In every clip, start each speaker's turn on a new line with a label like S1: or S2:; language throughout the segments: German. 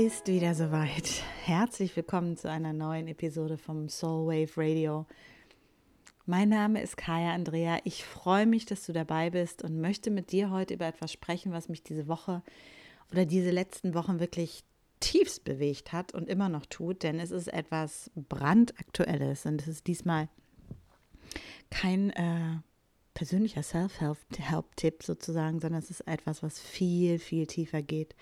S1: ist wieder soweit. Herzlich willkommen zu einer neuen Episode vom Soul Wave Radio. Mein Name ist Kaya Andrea. Ich freue mich, dass du dabei bist und möchte mit dir heute über etwas sprechen, was mich diese Woche oder diese letzten Wochen wirklich tiefst bewegt hat und immer noch tut, denn es ist etwas brandaktuelles und es ist diesmal kein äh, persönlicher Self-Help-Tipp sozusagen, sondern es ist etwas, was viel, viel tiefer geht,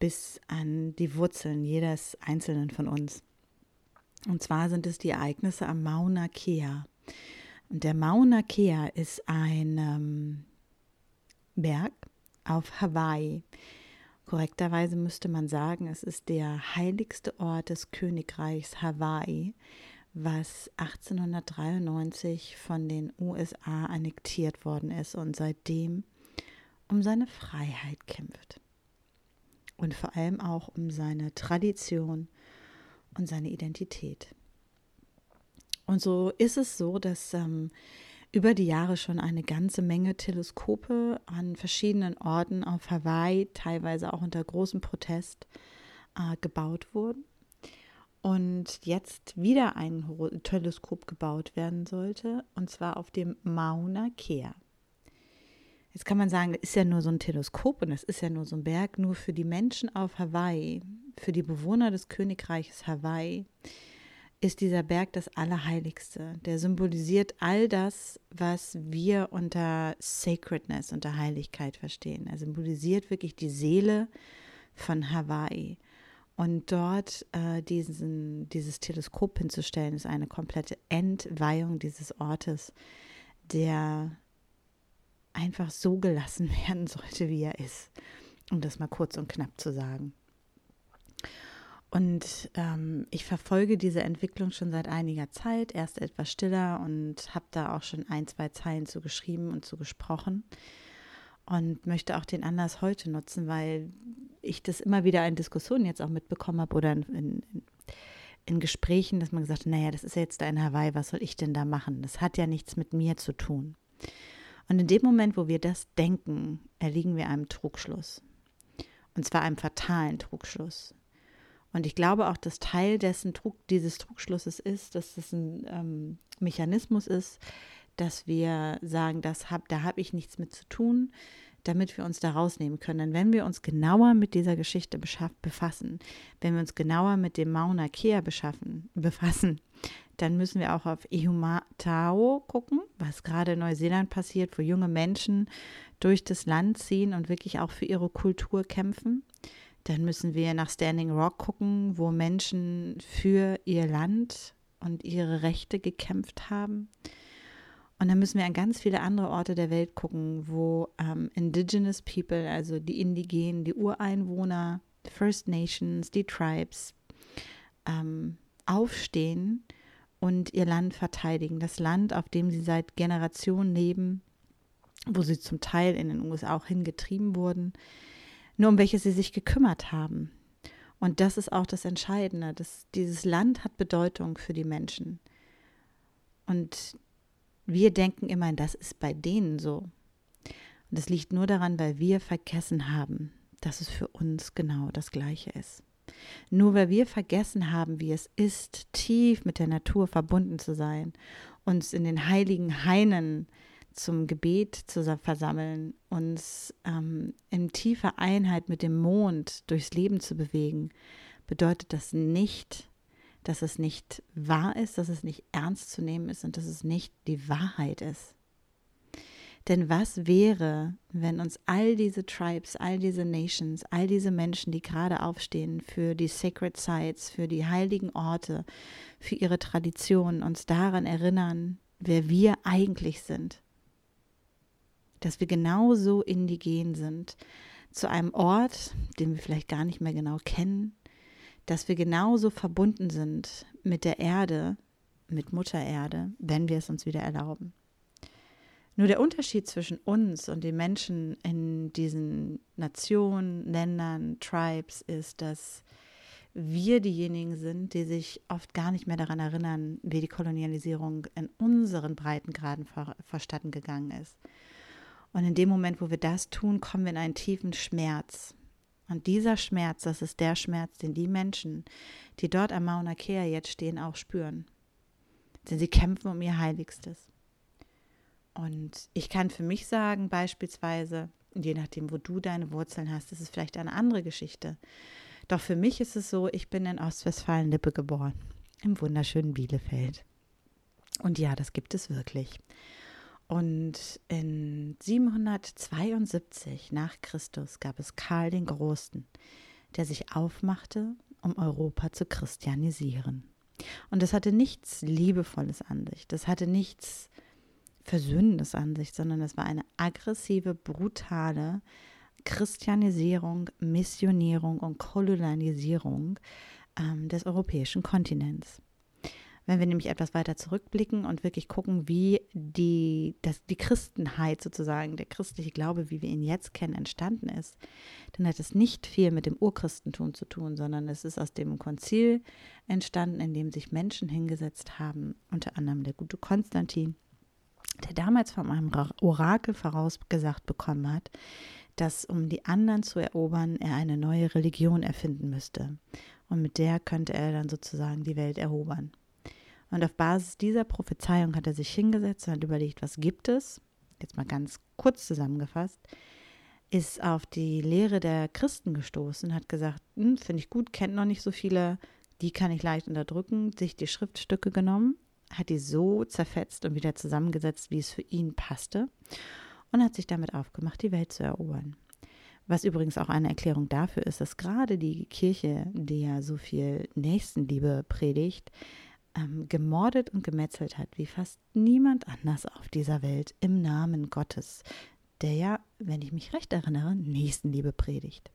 S1: bis an die Wurzeln jedes Einzelnen von uns. Und zwar sind es die Ereignisse am Mauna Kea. Und der Mauna Kea ist ein ähm, Berg auf Hawaii. Korrekterweise müsste man sagen, es ist der heiligste Ort des Königreichs Hawaii, was 1893 von den USA annektiert worden ist und seitdem um seine Freiheit kämpft. Und vor allem auch um seine Tradition und seine Identität. Und so ist es so, dass ähm, über die Jahre schon eine ganze Menge Teleskope an verschiedenen Orten auf Hawaii, teilweise auch unter großem Protest, äh, gebaut wurden und jetzt wieder ein Teleskop gebaut werden sollte, und zwar auf dem Mauna Kea. Jetzt kann man sagen, das ist ja nur so ein Teleskop und das ist ja nur so ein Berg, nur für die Menschen auf Hawaii, für die Bewohner des Königreiches Hawaii, ist dieser Berg das Allerheiligste. Der symbolisiert all das, was wir unter Sacredness, unter Heiligkeit verstehen. Er symbolisiert wirklich die Seele von Hawaii. Und dort äh, diesen, dieses Teleskop hinzustellen, ist eine komplette Entweihung dieses Ortes, der einfach so gelassen werden sollte, wie er ist. Um das mal kurz und knapp zu sagen. Und ähm, ich verfolge diese Entwicklung schon seit einiger Zeit, erst etwas stiller und habe da auch schon ein, zwei Zeilen zu geschrieben und zu gesprochen und möchte auch den Anlass heute nutzen, weil ich das immer wieder in Diskussionen jetzt auch mitbekommen habe oder in, in, in Gesprächen, dass man gesagt hat, naja, das ist jetzt da in Hawaii, was soll ich denn da machen? Das hat ja nichts mit mir zu tun. Und in dem Moment, wo wir das denken, erliegen wir einem Trugschluss. Und zwar einem fatalen Trugschluss. Und ich glaube auch, dass Teil dessen Trug, dieses Trugschlusses ist, dass das ein ähm, Mechanismus ist, dass wir sagen, das hab, da habe ich nichts mit zu tun, damit wir uns da rausnehmen können. Denn wenn wir uns genauer mit dieser Geschichte befassen, wenn wir uns genauer mit dem Mauna Kea beschaffen, befassen, dann müssen wir auch auf Ihumatao gucken, was gerade in Neuseeland passiert, wo junge Menschen durch das Land ziehen und wirklich auch für ihre Kultur kämpfen. Dann müssen wir nach Standing Rock gucken, wo Menschen für ihr Land und ihre Rechte gekämpft haben. Und dann müssen wir an ganz viele andere Orte der Welt gucken, wo ähm, Indigenous People, also die Indigenen, die Ureinwohner, First Nations, die Tribes, ähm, aufstehen und ihr Land verteidigen. Das Land, auf dem sie seit Generationen leben, wo sie zum Teil in den USA auch hingetrieben wurden, nur um welches sie sich gekümmert haben. Und das ist auch das Entscheidende. Dass dieses Land hat Bedeutung für die Menschen. Und wir denken immer, das ist bei denen so. Und das liegt nur daran, weil wir vergessen haben, dass es für uns genau das Gleiche ist. Nur weil wir vergessen haben, wie es ist, tief mit der Natur verbunden zu sein, uns in den heiligen Hainen zum Gebet zu versammeln, uns ähm, in tiefer Einheit mit dem Mond durchs Leben zu bewegen, bedeutet das nicht, dass es nicht wahr ist, dass es nicht ernst zu nehmen ist und dass es nicht die Wahrheit ist. Denn was wäre, wenn uns all diese Tribes, all diese Nations, all diese Menschen, die gerade aufstehen für die Sacred Sites, für die heiligen Orte, für ihre Traditionen, uns daran erinnern, wer wir eigentlich sind? Dass wir genauso indigen sind, zu einem Ort, den wir vielleicht gar nicht mehr genau kennen, dass wir genauso verbunden sind mit der Erde, mit Mutter Erde, wenn wir es uns wieder erlauben. Nur der Unterschied zwischen uns und den Menschen in diesen Nationen, Ländern, Tribes ist, dass wir diejenigen sind, die sich oft gar nicht mehr daran erinnern, wie die Kolonialisierung in unseren Breitengraden ver verstatten gegangen ist. Und in dem Moment, wo wir das tun, kommen wir in einen tiefen Schmerz. Und dieser Schmerz, das ist der Schmerz, den die Menschen, die dort am Mauna Kea jetzt stehen, auch spüren. Denn sie kämpfen um ihr Heiligstes. Und ich kann für mich sagen, beispielsweise, je nachdem, wo du deine Wurzeln hast, ist es vielleicht eine andere Geschichte. Doch für mich ist es so, ich bin in Ostwestfalen-Lippe geboren, im wunderschönen Bielefeld. Und ja, das gibt es wirklich. Und in 772 nach Christus gab es Karl den Großen, der sich aufmachte, um Europa zu christianisieren. Und das hatte nichts Liebevolles an sich, das hatte nichts Versöhnendes an sich, sondern es war eine aggressive, brutale Christianisierung, Missionierung und Kolonialisierung ähm, des europäischen Kontinents. Wenn wir nämlich etwas weiter zurückblicken und wirklich gucken, wie die, das, die Christenheit sozusagen, der christliche Glaube, wie wir ihn jetzt kennen, entstanden ist, dann hat es nicht viel mit dem Urchristentum zu tun, sondern es ist aus dem Konzil entstanden, in dem sich Menschen hingesetzt haben, unter anderem der gute Konstantin, der damals von einem Orakel vorausgesagt bekommen hat, dass um die anderen zu erobern, er eine neue Religion erfinden müsste. Und mit der könnte er dann sozusagen die Welt erobern. Und auf Basis dieser Prophezeiung hat er sich hingesetzt und hat überlegt, was gibt es? Jetzt mal ganz kurz zusammengefasst, ist auf die Lehre der Christen gestoßen, hat gesagt, hm, finde ich gut, kennt noch nicht so viele, die kann ich leicht unterdrücken, sich die Schriftstücke genommen, hat die so zerfetzt und wieder zusammengesetzt, wie es für ihn passte und hat sich damit aufgemacht, die Welt zu erobern. Was übrigens auch eine Erklärung dafür ist, dass gerade die Kirche, die ja so viel Nächstenliebe predigt, ähm, gemordet und gemetzelt hat, wie fast niemand anders auf dieser Welt im Namen Gottes, der ja, wenn ich mich recht erinnere, Nächstenliebe predigt.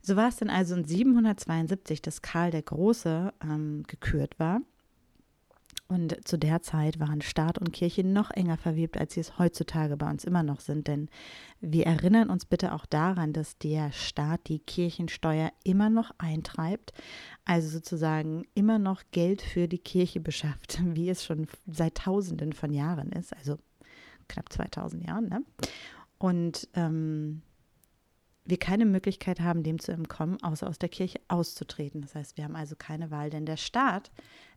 S1: So war es dann also in 772, dass Karl der Große ähm, gekürt war und zu der Zeit waren Staat und Kirche noch enger verwebt, als sie es heutzutage bei uns immer noch sind. Denn wir erinnern uns bitte auch daran, dass der Staat die Kirchensteuer immer noch eintreibt, also sozusagen immer noch Geld für die Kirche beschafft, wie es schon seit Tausenden von Jahren ist, also knapp 2000 Jahren. Ne? Und ähm, wir keine Möglichkeit haben, dem zu entkommen, außer aus der Kirche auszutreten. Das heißt, wir haben also keine Wahl, denn der Staat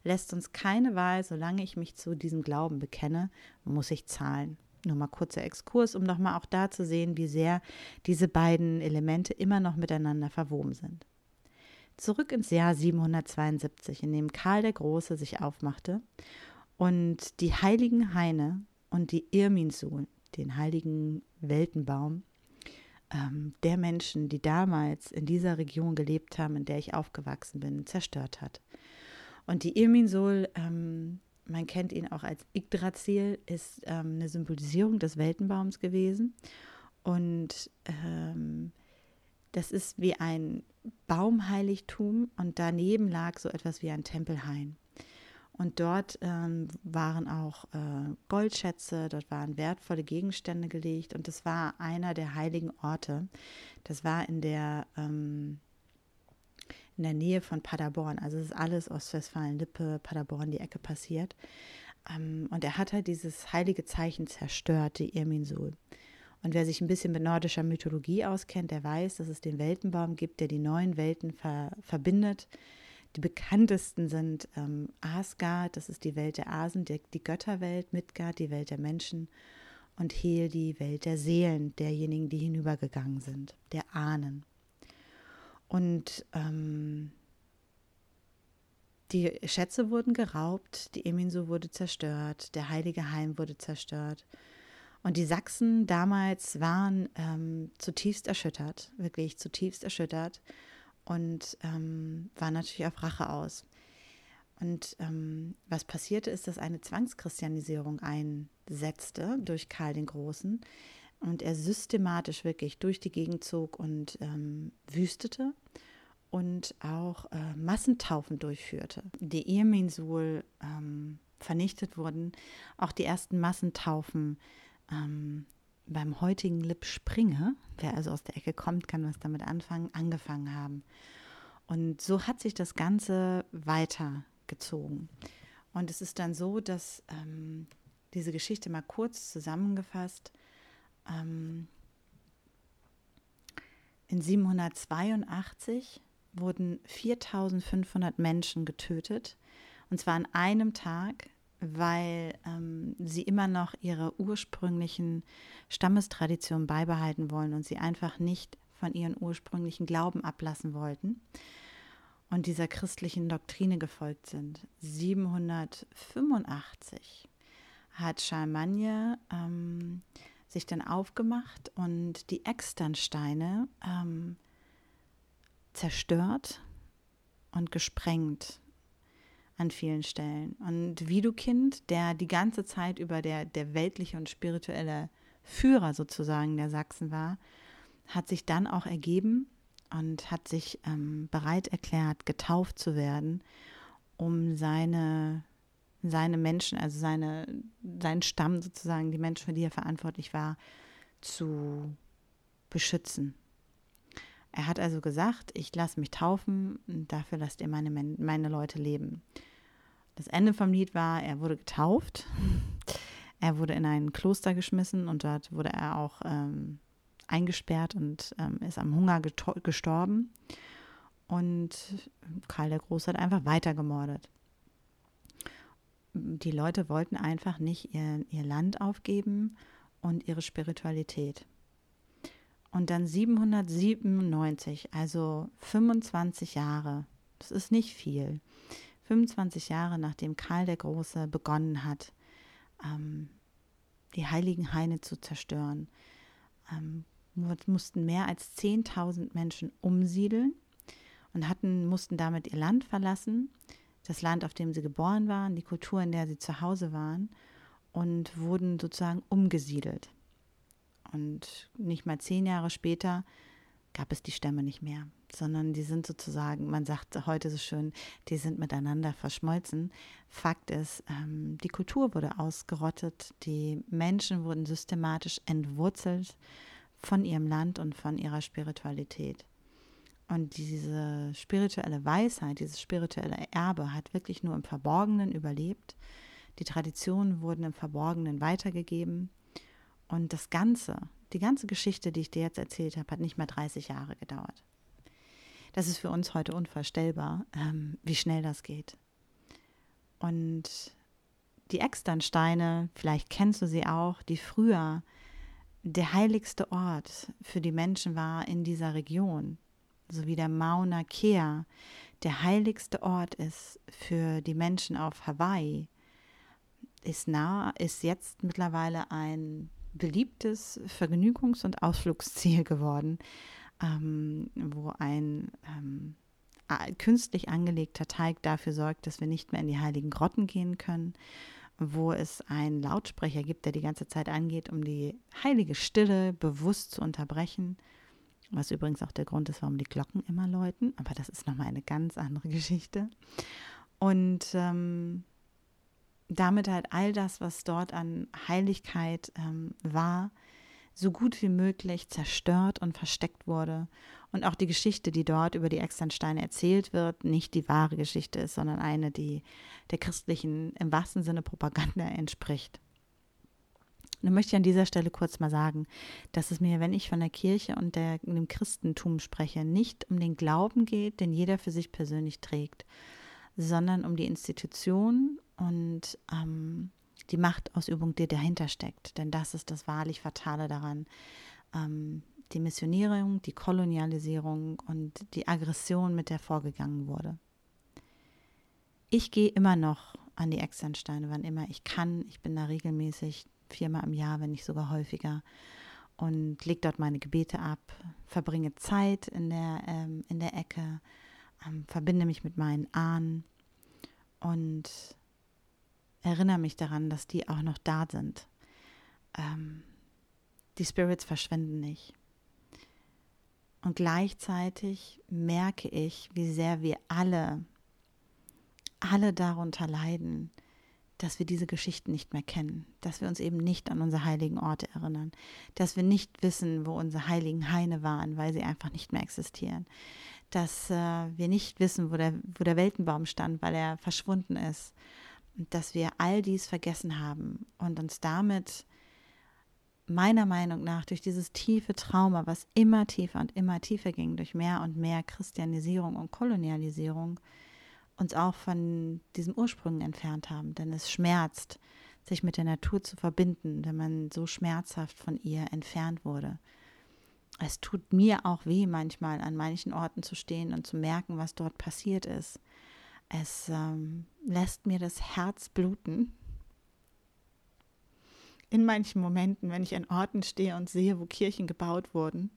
S1: lässt uns keine Wahl, solange ich mich zu diesem Glauben bekenne, muss ich zahlen. Nur mal kurzer Exkurs, um nochmal auch da zu sehen, wie sehr diese beiden Elemente immer noch miteinander verwoben sind. Zurück ins Jahr 772, in dem Karl der Große sich aufmachte und die heiligen Haine und die Irminsul, den heiligen Weltenbaum, ähm, der Menschen, die damals in dieser Region gelebt haben, in der ich aufgewachsen bin, zerstört hat. Und die Irminsul, ähm, man kennt ihn auch als Yggdrasil, ist ähm, eine Symbolisierung des Weltenbaums gewesen. Und ähm, das ist wie ein Baumheiligtum und daneben lag so etwas wie ein Tempelhain. Und dort ähm, waren auch äh, Goldschätze, dort waren wertvolle Gegenstände gelegt und das war einer der heiligen Orte. Das war in der, ähm, in der Nähe von Paderborn. Also es ist alles Ostwestfalen-Lippe, Paderborn, die Ecke passiert. Ähm, und er hat halt dieses heilige Zeichen zerstört, die Irminsul. Und wer sich ein bisschen mit nordischer Mythologie auskennt, der weiß, dass es den Weltenbaum gibt, der die neuen Welten ver verbindet die bekanntesten sind ähm, Asgard, das ist die Welt der Asen, die, die Götterwelt, Midgard, die Welt der Menschen und Hel, die Welt der Seelen, derjenigen, die hinübergegangen sind, der Ahnen. Und ähm, die Schätze wurden geraubt, die Eminso wurde zerstört, der heilige Heim wurde zerstört. Und die Sachsen damals waren ähm, zutiefst erschüttert, wirklich zutiefst erschüttert und ähm, war natürlich auf Rache aus. Und ähm, was passierte ist, dass eine Zwangschristianisierung einsetzte durch Karl den Großen und er systematisch wirklich durch die Gegend zog und ähm, wüstete und auch äh, Massentaufen durchführte. Die Eheminsul ähm, vernichtet wurden, auch die ersten Massentaufen ähm, beim heutigen Lip Springe, wer also aus der Ecke kommt, kann was damit anfangen, angefangen haben. Und so hat sich das Ganze weitergezogen. Und es ist dann so, dass ähm, diese Geschichte mal kurz zusammengefasst, ähm, in 782 wurden 4500 Menschen getötet, und zwar an einem Tag, weil ähm, sie immer noch ihre ursprünglichen Stammestraditionen beibehalten wollen und sie einfach nicht von ihren ursprünglichen Glauben ablassen wollten und dieser christlichen Doktrine gefolgt sind. 785 hat Charlemagne ähm, sich dann aufgemacht und die Externsteine ähm, zerstört und gesprengt an vielen Stellen. Und Widukind, der die ganze Zeit über der, der weltliche und spirituelle Führer sozusagen der Sachsen war, hat sich dann auch ergeben und hat sich ähm, bereit erklärt, getauft zu werden, um seine, seine Menschen, also seine, seinen Stamm sozusagen, die Menschen, für die er verantwortlich war, zu beschützen. Er hat also gesagt, ich lasse mich taufen, dafür lasst ihr meine, meine Leute leben. Das Ende vom Lied war, er wurde getauft, er wurde in ein Kloster geschmissen und dort wurde er auch ähm, eingesperrt und ähm, ist am Hunger gestorben. Und Karl der Große hat einfach weiter gemordet. Die Leute wollten einfach nicht ihr, ihr Land aufgeben und ihre Spiritualität. Und dann 797, also 25 Jahre, das ist nicht viel, 25 Jahre nachdem Karl der Große begonnen hat, ähm, die heiligen Haine zu zerstören, ähm, mussten mehr als 10.000 Menschen umsiedeln und hatten, mussten damit ihr Land verlassen, das Land, auf dem sie geboren waren, die Kultur, in der sie zu Hause waren und wurden sozusagen umgesiedelt. Und nicht mal zehn Jahre später gab es die Stämme nicht mehr, sondern die sind sozusagen, man sagt heute so schön, die sind miteinander verschmolzen. Fakt ist, ähm, die Kultur wurde ausgerottet, die Menschen wurden systematisch entwurzelt von ihrem Land und von ihrer Spiritualität. Und diese spirituelle Weisheit, dieses spirituelle Erbe hat wirklich nur im Verborgenen überlebt. Die Traditionen wurden im Verborgenen weitergegeben. Und das Ganze, die ganze Geschichte, die ich dir jetzt erzählt habe, hat nicht mal 30 Jahre gedauert. Das ist für uns heute unvorstellbar, ähm, wie schnell das geht. Und die Externsteine, vielleicht kennst du sie auch, die früher der heiligste Ort für die Menschen war in dieser Region, so wie der Mauna Kea der heiligste Ort ist für die Menschen auf Hawaii, ist nah, ist jetzt mittlerweile ein beliebtes Vergnügungs- und Ausflugsziel geworden, ähm, wo ein ähm, künstlich angelegter Teig dafür sorgt, dass wir nicht mehr in die heiligen Grotten gehen können, wo es einen Lautsprecher gibt, der die ganze Zeit angeht, um die heilige Stille bewusst zu unterbrechen. Was übrigens auch der Grund ist, warum die Glocken immer läuten. Aber das ist nochmal eine ganz andere Geschichte. Und ähm, damit halt all das, was dort an Heiligkeit ähm, war, so gut wie möglich zerstört und versteckt wurde. Und auch die Geschichte, die dort über die Externsteine erzählt wird, nicht die wahre Geschichte ist, sondern eine, die der christlichen, im wahrsten Sinne Propaganda entspricht. Nun möchte ich an dieser Stelle kurz mal sagen, dass es mir, wenn ich von der Kirche und der, dem Christentum spreche, nicht um den Glauben geht, den jeder für sich persönlich trägt, sondern um die Institution und ähm, die Machtausübung, die dahinter steckt. Denn das ist das wahrlich Fatale daran. Ähm, die Missionierung, die Kolonialisierung und die Aggression, mit der vorgegangen wurde. Ich gehe immer noch an die Externsteine, wann immer ich kann. Ich bin da regelmäßig viermal im Jahr, wenn nicht sogar häufiger und lege dort meine Gebete ab, verbringe Zeit in der, ähm, in der Ecke, ähm, verbinde mich mit meinen Ahnen und erinnere mich daran, dass die auch noch da sind. Ähm, die Spirits verschwinden nicht. Und gleichzeitig merke ich, wie sehr wir alle, alle darunter leiden, dass wir diese Geschichten nicht mehr kennen, dass wir uns eben nicht an unsere heiligen Orte erinnern, dass wir nicht wissen, wo unsere heiligen Haine waren, weil sie einfach nicht mehr existieren, dass äh, wir nicht wissen, wo der, wo der Weltenbaum stand, weil er verschwunden ist, dass wir all dies vergessen haben und uns damit meiner Meinung nach durch dieses tiefe Trauma, was immer tiefer und immer tiefer ging, durch mehr und mehr Christianisierung und Kolonialisierung, uns auch von diesem Ursprung entfernt haben. Denn es schmerzt, sich mit der Natur zu verbinden, wenn man so schmerzhaft von ihr entfernt wurde. Es tut mir auch weh, manchmal an manchen Orten zu stehen und zu merken, was dort passiert ist. Es ähm, lässt mir das Herz bluten, in manchen Momenten, wenn ich an Orten stehe und sehe, wo Kirchen gebaut wurden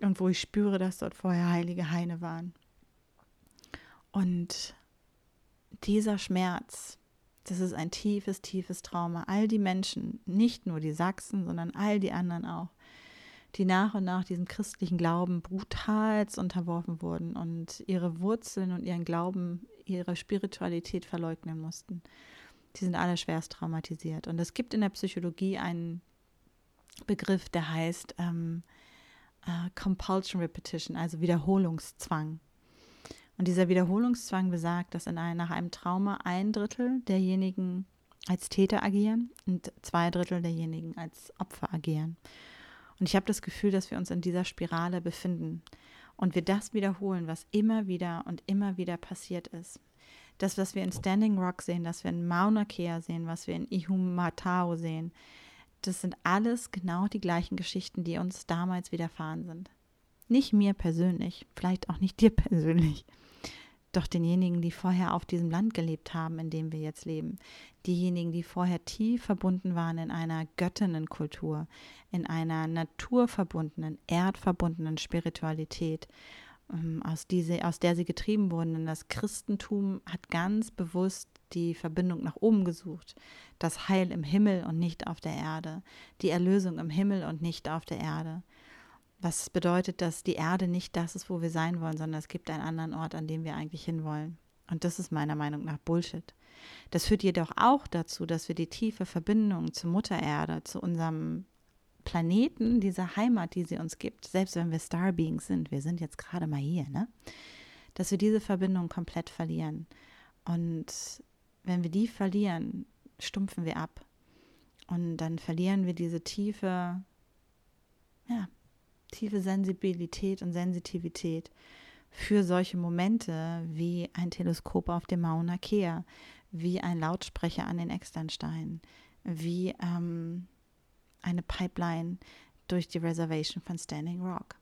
S1: und wo ich spüre, dass dort vorher heilige Haine waren. Und dieser Schmerz, das ist ein tiefes, tiefes Trauma. All die Menschen, nicht nur die Sachsen, sondern all die anderen auch, die nach und nach diesem christlichen Glauben brutalst unterworfen wurden und ihre Wurzeln und ihren Glauben, ihre Spiritualität verleugnen mussten die sind alle schwerst traumatisiert. Und es gibt in der Psychologie einen Begriff, der heißt ähm, äh, Compulsion Repetition, also Wiederholungszwang. Und dieser Wiederholungszwang besagt, dass in ein, nach einem Trauma ein Drittel derjenigen als Täter agieren und zwei Drittel derjenigen als Opfer agieren. Und ich habe das Gefühl, dass wir uns in dieser Spirale befinden und wir das wiederholen, was immer wieder und immer wieder passiert ist das, was wir in Standing Rock sehen, das wir in Mauna Kea sehen, was wir in Ihumatao sehen, das sind alles genau die gleichen Geschichten, die uns damals widerfahren sind. Nicht mir persönlich, vielleicht auch nicht dir persönlich, doch denjenigen, die vorher auf diesem Land gelebt haben, in dem wir jetzt leben. Diejenigen, die vorher tief verbunden waren in einer Göttinnenkultur, in einer naturverbundenen, erdverbundenen Spiritualität ähm, aus, diese, aus der sie getrieben wurden. Denn das Christentum hat ganz bewusst die Verbindung nach oben gesucht. Das Heil im Himmel und nicht auf der Erde. Die Erlösung im Himmel und nicht auf der Erde. Was bedeutet, dass die Erde nicht das ist, wo wir sein wollen, sondern es gibt einen anderen Ort, an dem wir eigentlich hinwollen. Und das ist meiner Meinung nach Bullshit. Das führt jedoch auch dazu, dass wir die tiefe Verbindung zur Mutter Erde, zu unserem Planeten, diese Heimat, die sie uns gibt, selbst wenn wir Starbeings sind, wir sind jetzt gerade mal hier, ne? Dass wir diese Verbindung komplett verlieren. Und wenn wir die verlieren, stumpfen wir ab. Und dann verlieren wir diese tiefe, ja, tiefe Sensibilität und Sensitivität für solche Momente wie ein Teleskop auf dem Mauna Kea, wie ein Lautsprecher an den Externsteinen, wie ähm, eine Pipeline durch die Reservation von Standing Rock.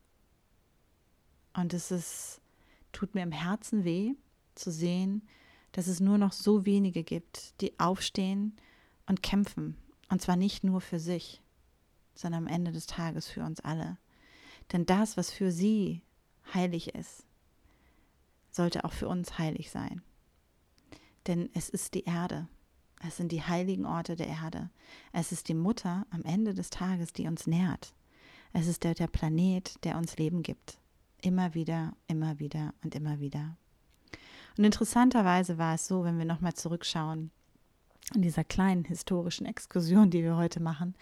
S1: Und es ist, tut mir im Herzen weh zu sehen, dass es nur noch so wenige gibt, die aufstehen und kämpfen. Und zwar nicht nur für sich, sondern am Ende des Tages für uns alle. Denn das, was für sie heilig ist, sollte auch für uns heilig sein. Denn es ist die Erde. Es sind die heiligen Orte der Erde. Es ist die Mutter am Ende des Tages, die uns nährt. Es ist der, der Planet, der uns Leben gibt. Immer wieder, immer wieder und immer wieder. Und interessanterweise war es so, wenn wir nochmal zurückschauen, in dieser kleinen historischen Exkursion, die wir heute machen,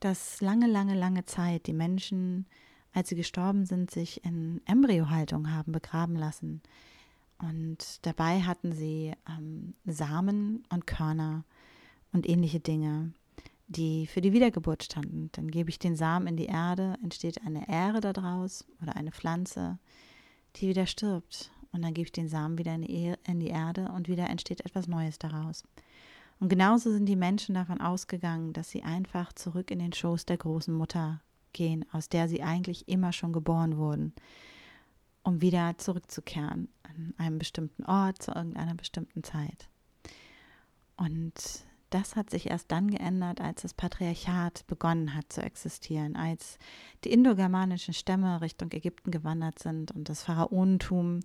S1: dass lange, lange, lange Zeit die Menschen, als sie gestorben sind, sich in Embryohaltung haben begraben lassen. Und dabei hatten sie ähm, Samen und Körner und ähnliche Dinge, die für die Wiedergeburt standen. Dann gebe ich den Samen in die Erde, entsteht eine Ähre daraus oder eine Pflanze, die wieder stirbt. Und dann gebe ich den Samen wieder in die, Erde und wieder entsteht etwas Neues daraus. Und genauso sind die Menschen davon ausgegangen, dass sie einfach zurück in den Schoß der großen Mutter gehen, aus der sie eigentlich immer schon geboren wurden um wieder zurückzukehren an einem bestimmten Ort zu irgendeiner bestimmten Zeit. Und das hat sich erst dann geändert, als das Patriarchat begonnen hat zu existieren, als die indogermanischen Stämme Richtung Ägypten gewandert sind und das Pharaonentum,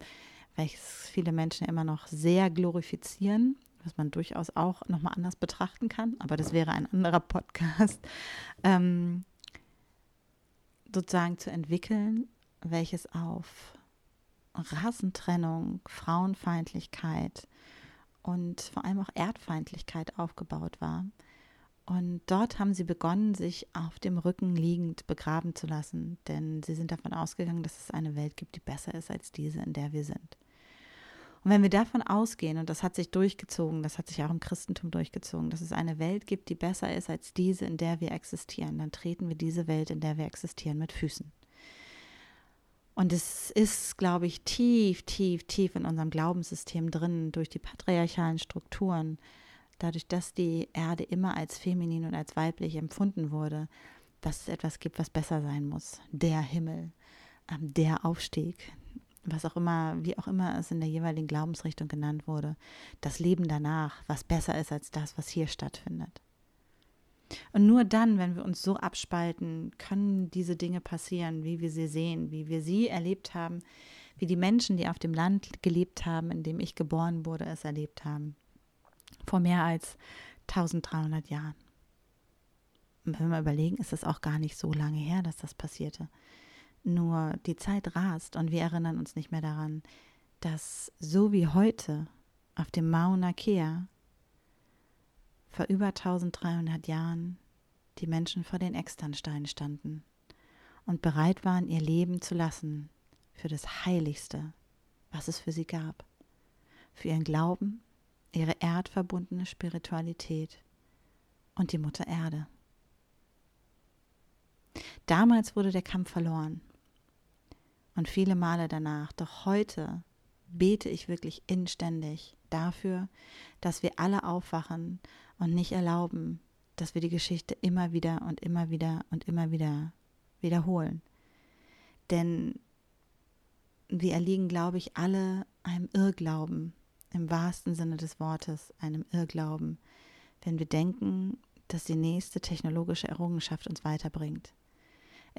S1: welches viele Menschen immer noch sehr glorifizieren, was man durchaus auch nochmal anders betrachten kann, aber das wäre ein anderer Podcast, ähm, sozusagen zu entwickeln, welches auf Rassentrennung, Frauenfeindlichkeit und vor allem auch Erdfeindlichkeit aufgebaut war. Und dort haben sie begonnen, sich auf dem Rücken liegend begraben zu lassen, denn sie sind davon ausgegangen, dass es eine Welt gibt, die besser ist als diese, in der wir sind. Und wenn wir davon ausgehen, und das hat sich durchgezogen, das hat sich auch im Christentum durchgezogen, dass es eine Welt gibt, die besser ist als diese, in der wir existieren, dann treten wir diese Welt, in der wir existieren, mit Füßen. Und es ist, glaube ich, tief, tief, tief in unserem Glaubenssystem drin, durch die patriarchalen Strukturen, dadurch, dass die Erde immer als feminin und als weiblich empfunden wurde, dass es etwas gibt, was besser sein muss. Der Himmel, ähm, der Aufstieg, was auch immer, wie auch immer es in der jeweiligen Glaubensrichtung genannt wurde, das Leben danach, was besser ist als das, was hier stattfindet. Und nur dann, wenn wir uns so abspalten, können diese Dinge passieren, wie wir sie sehen, wie wir sie erlebt haben, wie die Menschen, die auf dem Land gelebt haben, in dem ich geboren wurde, es erlebt haben. Vor mehr als 1300 Jahren. Und wenn wir überlegen, ist es auch gar nicht so lange her, dass das passierte. Nur die Zeit rast und wir erinnern uns nicht mehr daran, dass so wie heute auf dem Mauna Kea vor über 1300 Jahren die Menschen vor den Externsteinen standen und bereit waren, ihr Leben zu lassen für das Heiligste, was es für sie gab, für ihren Glauben, ihre erdverbundene Spiritualität und die Mutter Erde. Damals wurde der Kampf verloren und viele Male danach. Doch heute bete ich wirklich inständig dafür, dass wir alle aufwachen und nicht erlauben, dass wir die Geschichte immer wieder und immer wieder und immer wieder wiederholen. Denn wir erliegen, glaube ich, alle einem Irrglauben, im wahrsten Sinne des Wortes, einem Irrglauben, wenn wir denken, dass die nächste technologische Errungenschaft uns weiterbringt.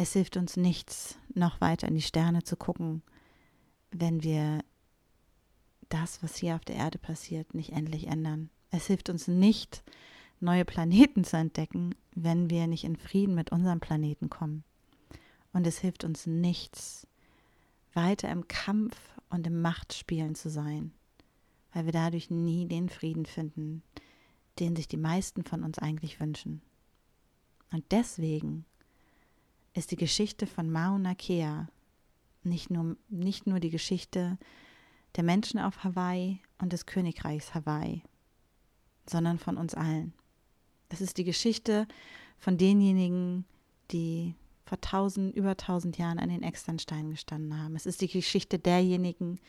S1: Es hilft uns nichts, noch weiter in die Sterne zu gucken, wenn wir das, was hier auf der Erde passiert, nicht endlich ändern. Es hilft uns nicht, neue Planeten zu entdecken, wenn wir nicht in Frieden mit unserem Planeten kommen. Und es hilft uns nichts, weiter im Kampf und im Machtspielen zu sein, weil wir dadurch nie den Frieden finden, den sich die meisten von uns eigentlich wünschen. Und deswegen ist die Geschichte von Mauna Kea nicht nur, nicht nur die Geschichte der Menschen auf Hawaii und des Königreichs Hawaii, sondern von uns allen. Es ist die Geschichte von denjenigen, die vor tausend, über tausend Jahren an den Externsteinen gestanden haben. Es ist die Geschichte derjenigen,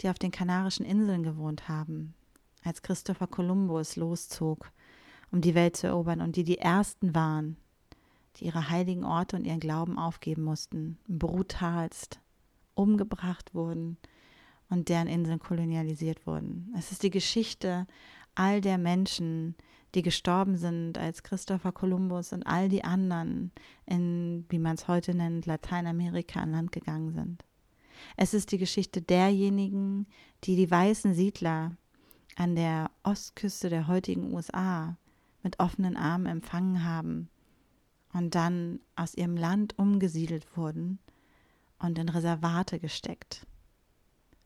S1: die auf den Kanarischen Inseln gewohnt haben, als Christopher Columbus loszog, um die Welt zu erobern und die die Ersten waren, die ihre heiligen Orte und ihren Glauben aufgeben mussten, brutalst umgebracht wurden und deren Inseln kolonialisiert wurden. Es ist die Geschichte all der Menschen, die gestorben sind, als Christopher Columbus und all die anderen in, wie man es heute nennt, Lateinamerika an Land gegangen sind. Es ist die Geschichte derjenigen, die die weißen Siedler an der Ostküste der heutigen USA mit offenen Armen empfangen haben und dann aus ihrem Land umgesiedelt wurden und in Reservate gesteckt.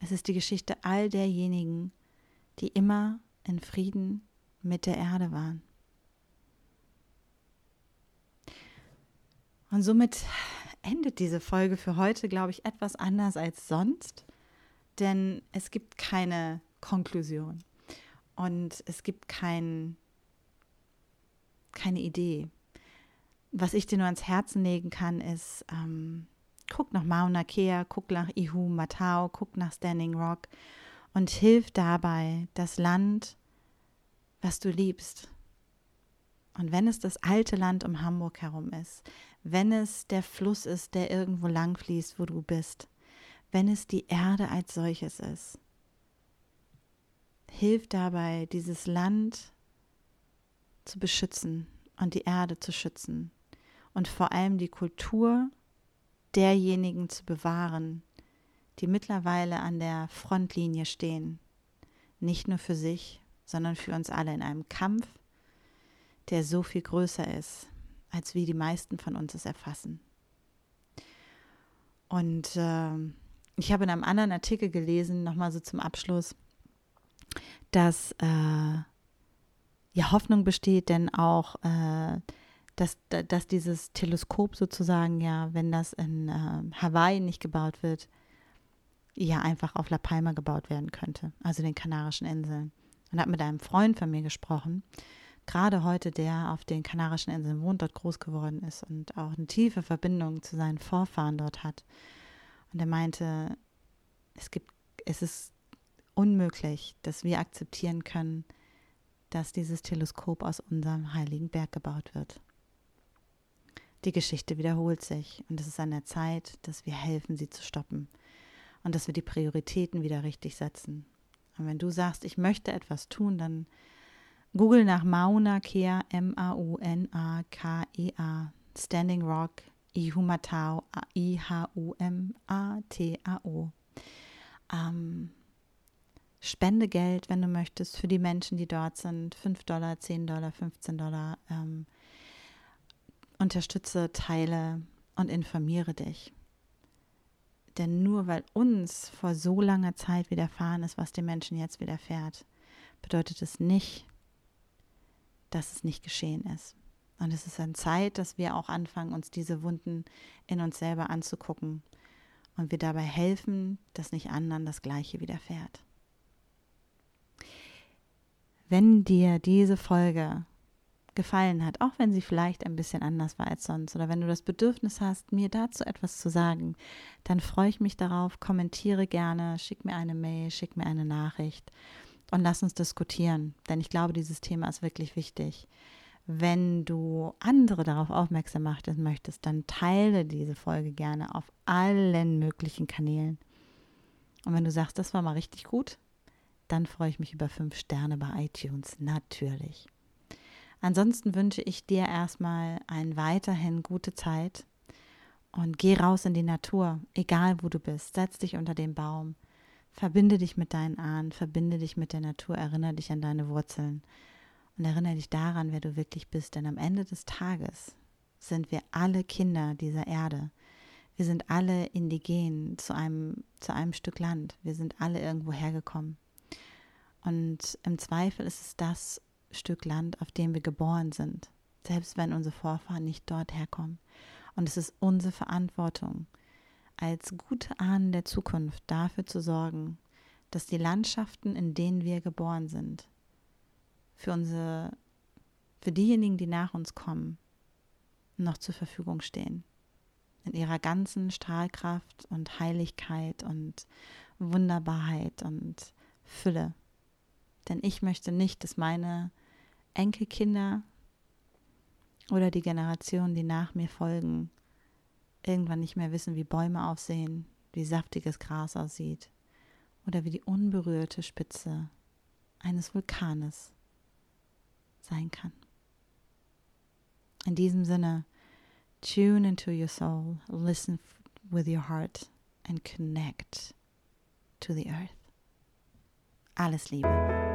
S1: Es ist die Geschichte all derjenigen, die immer in Frieden mit der Erde waren. Und somit endet diese Folge für heute, glaube ich, etwas anders als sonst, denn es gibt keine Konklusion und es gibt kein, keine Idee, was ich dir nur ans Herzen legen kann, ist, ähm, guck nach Mauna Kea, guck nach Ihu Matao, guck nach Standing Rock und hilf dabei, das Land, was du liebst. Und wenn es das alte Land um Hamburg herum ist, wenn es der Fluss ist, der irgendwo lang fließt, wo du bist, wenn es die Erde als solches ist, hilf dabei, dieses Land zu beschützen und die Erde zu schützen und vor allem die Kultur derjenigen zu bewahren, die mittlerweile an der Frontlinie stehen, nicht nur für sich, sondern für uns alle in einem Kampf, der so viel größer ist, als wie die meisten von uns es erfassen. Und äh, ich habe in einem anderen Artikel gelesen, nochmal so zum Abschluss, dass äh, ja Hoffnung besteht, denn auch äh, dass, dass dieses Teleskop sozusagen ja, wenn das in äh, Hawaii nicht gebaut wird, ja einfach auf La Palma gebaut werden könnte, also den Kanarischen Inseln. Und habe mit einem Freund von mir gesprochen, gerade heute, der auf den Kanarischen Inseln wohnt, dort groß geworden ist und auch eine tiefe Verbindung zu seinen Vorfahren dort hat. Und er meinte, es gibt, es ist unmöglich, dass wir akzeptieren können, dass dieses Teleskop aus unserem heiligen Berg gebaut wird. Die Geschichte wiederholt sich und es ist an der Zeit, dass wir helfen, sie zu stoppen und dass wir die Prioritäten wieder richtig setzen. Und wenn du sagst, ich möchte etwas tun, dann google nach Mauna Kea, M-A-U-N-A-K-E-A, Standing Rock, Ihumatao, I-H-U-M-A-T-A-O. Ähm, spende Geld, wenn du möchtest, für die Menschen, die dort sind. 5 Dollar, 10 Dollar, 15 Dollar. Ähm, unterstütze, teile und informiere dich. Denn nur weil uns vor so langer Zeit widerfahren ist, was den Menschen jetzt widerfährt, bedeutet es nicht, dass es nicht geschehen ist. Und es ist an Zeit, dass wir auch anfangen, uns diese Wunden in uns selber anzugucken und wir dabei helfen, dass nicht anderen das Gleiche widerfährt. Wenn dir diese Folge gefallen hat, auch wenn sie vielleicht ein bisschen anders war als sonst oder wenn du das Bedürfnis hast, mir dazu etwas zu sagen, dann freue ich mich darauf, kommentiere gerne, schick mir eine Mail, schick mir eine Nachricht und lass uns diskutieren, denn ich glaube, dieses Thema ist wirklich wichtig. Wenn du andere darauf aufmerksam machen möchtest, dann teile diese Folge gerne auf allen möglichen Kanälen. Und wenn du sagst, das war mal richtig gut, dann freue ich mich über fünf Sterne bei iTunes, natürlich. Ansonsten wünsche ich dir erstmal eine weiterhin gute Zeit und geh raus in die Natur, egal wo du bist. Setz dich unter den Baum, verbinde dich mit deinen Ahnen, verbinde dich mit der Natur, erinnere dich an deine Wurzeln und erinnere dich daran, wer du wirklich bist. Denn am Ende des Tages sind wir alle Kinder dieser Erde. Wir sind alle indigen zu einem, zu einem Stück Land. Wir sind alle irgendwo hergekommen. Und im Zweifel ist es das Stück Land, auf dem wir geboren sind, selbst wenn unsere Vorfahren nicht dort herkommen. Und es ist unsere Verantwortung, als gute Ahnen der Zukunft dafür zu sorgen, dass die Landschaften, in denen wir geboren sind, für unsere, für diejenigen, die nach uns kommen, noch zur Verfügung stehen. In ihrer ganzen Strahlkraft und Heiligkeit und Wunderbarkeit und Fülle. Denn ich möchte nicht, dass meine Enkelkinder oder die Generationen, die nach mir folgen, irgendwann nicht mehr wissen, wie Bäume aussehen, wie saftiges Gras aussieht oder wie die unberührte Spitze eines Vulkanes sein kann. In diesem Sinne, tune into your soul, listen with your heart and connect to the earth. Alles Liebe.